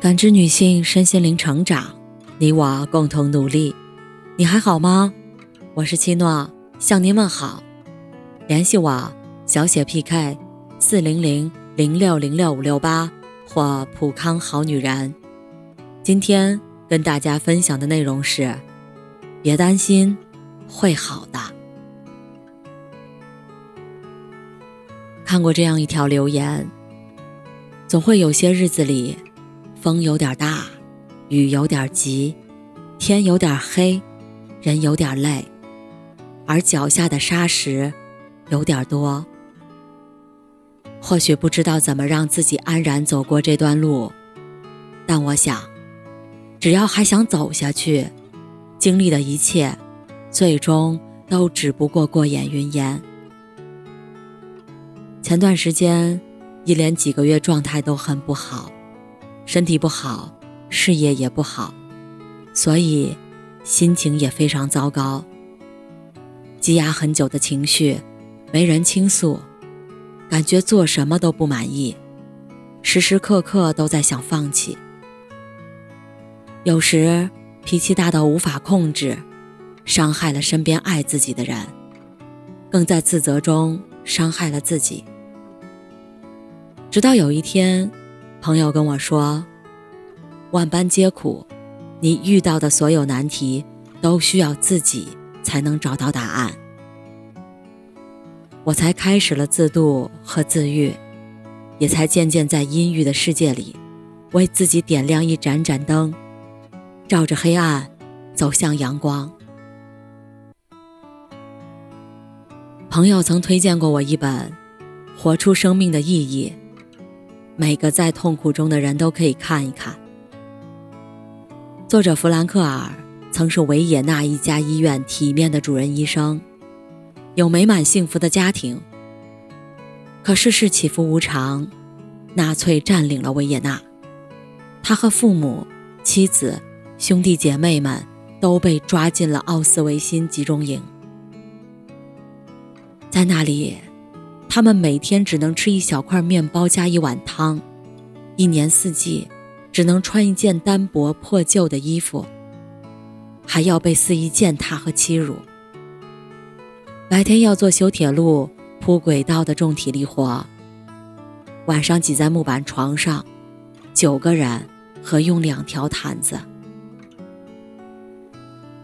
感知女性身心灵成长，你我共同努力。你还好吗？我是七诺，向您问好。联系我：小写 PK 四零零零六零六五六八或普康好女人。今天跟大家分享的内容是：别担心，会好的。看过这样一条留言，总会有些日子里。风有点大，雨有点急，天有点黑，人有点累，而脚下的沙石有点多。或许不知道怎么让自己安然走过这段路，但我想，只要还想走下去，经历的一切，最终都只不过过眼云烟。前段时间，一连几个月状态都很不好。身体不好，事业也不好，所以心情也非常糟糕。积压很久的情绪，没人倾诉，感觉做什么都不满意，时时刻刻都在想放弃。有时脾气大到无法控制，伤害了身边爱自己的人，更在自责中伤害了自己。直到有一天。朋友跟我说：“万般皆苦，你遇到的所有难题都需要自己才能找到答案。”我才开始了自渡和自愈，也才渐渐在阴郁的世界里，为自己点亮一盏盏灯，照着黑暗走向阳光。朋友曾推荐过我一本《活出生命的意义》。每个在痛苦中的人都可以看一看。作者弗兰克尔曾是维也纳一家医院体面的主任医生，有美满幸福的家庭。可世事起伏无常，纳粹占领了维也纳，他和父母、妻子、兄弟姐妹们都被抓进了奥斯维辛集中营，在那里。他们每天只能吃一小块面包加一碗汤，一年四季只能穿一件单薄破旧的衣服，还要被肆意践踏和欺辱。白天要做修铁路、铺轨道的重体力活，晚上挤在木板床上，九个人合用两条毯子，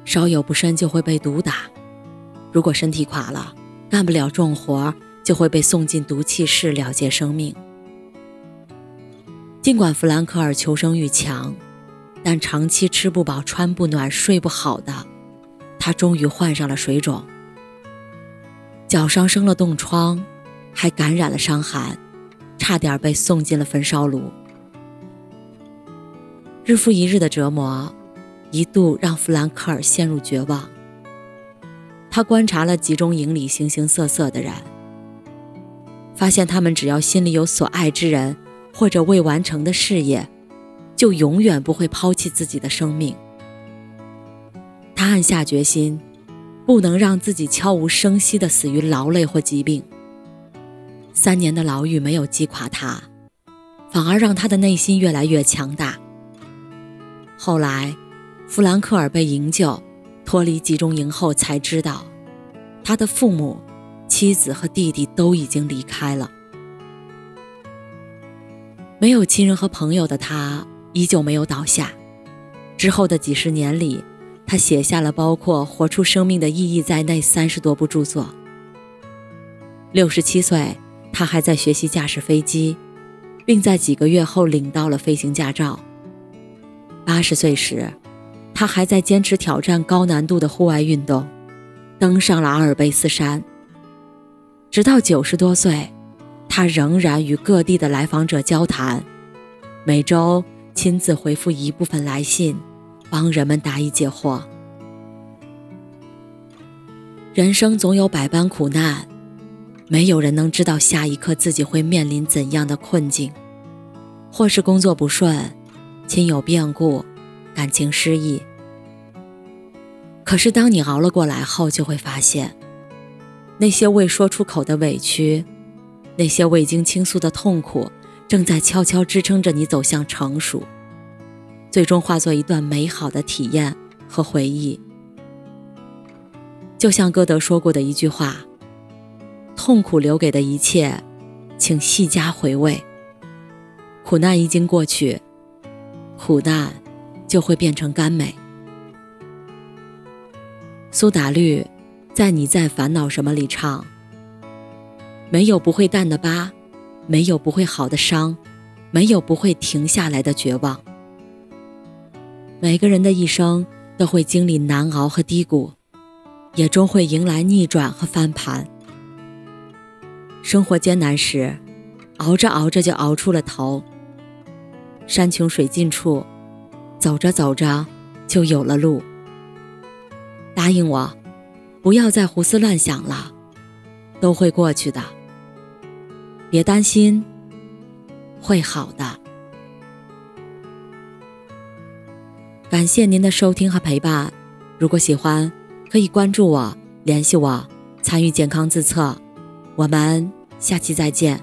稍有不慎就会被毒打。如果身体垮了，干不了重活。就会被送进毒气室了结生命。尽管弗兰克尔求生欲强，但长期吃不饱、穿不暖、睡不好的他，终于患上了水肿，脚上生了冻疮，还感染了伤寒，差点被送进了焚烧炉。日复一日的折磨，一度让弗兰克尔陷入绝望。他观察了集中营里形形色色的人。发现他们只要心里有所爱之人，或者未完成的事业，就永远不会抛弃自己的生命。他暗下决心，不能让自己悄无声息地死于劳累或疾病。三年的牢狱没有击垮他，反而让他的内心越来越强大。后来，弗兰克尔被营救，脱离集中营后，才知道，他的父母。妻子和弟弟都已经离开了，没有亲人和朋友的他依旧没有倒下。之后的几十年里，他写下了包括《活出生命的意义》在内三十多部著作。六十七岁，他还在学习驾驶飞机，并在几个月后领到了飞行驾照。八十岁时，他还在坚持挑战高难度的户外运动，登上了阿尔卑斯山。直到九十多岁，他仍然与各地的来访者交谈，每周亲自回复一部分来信，帮人们答疑解惑。人生总有百般苦难，没有人能知道下一刻自己会面临怎样的困境，或是工作不顺、亲友变故、感情失意。可是当你熬了过来后，就会发现。那些未说出口的委屈，那些未经倾诉的痛苦，正在悄悄支撑着你走向成熟。最终化作一段美好的体验和回忆。就像歌德说过的一句话：“痛苦留给的一切，请细加回味。苦难一经过去，苦难就会变成甘美。”苏打绿在《你在烦恼什么》里唱：“没有不会淡的疤，没有不会好的伤，没有不会停下来的绝望。每个人的一生都会经历难熬和低谷。”也终会迎来逆转和翻盘。生活艰难时，熬着熬着就熬出了头。山穷水尽处，走着走着就有了路。答应我，不要再胡思乱想了，都会过去的。别担心，会好的。感谢您的收听和陪伴，如果喜欢。可以关注我，联系我，参与健康自测。我们下期再见。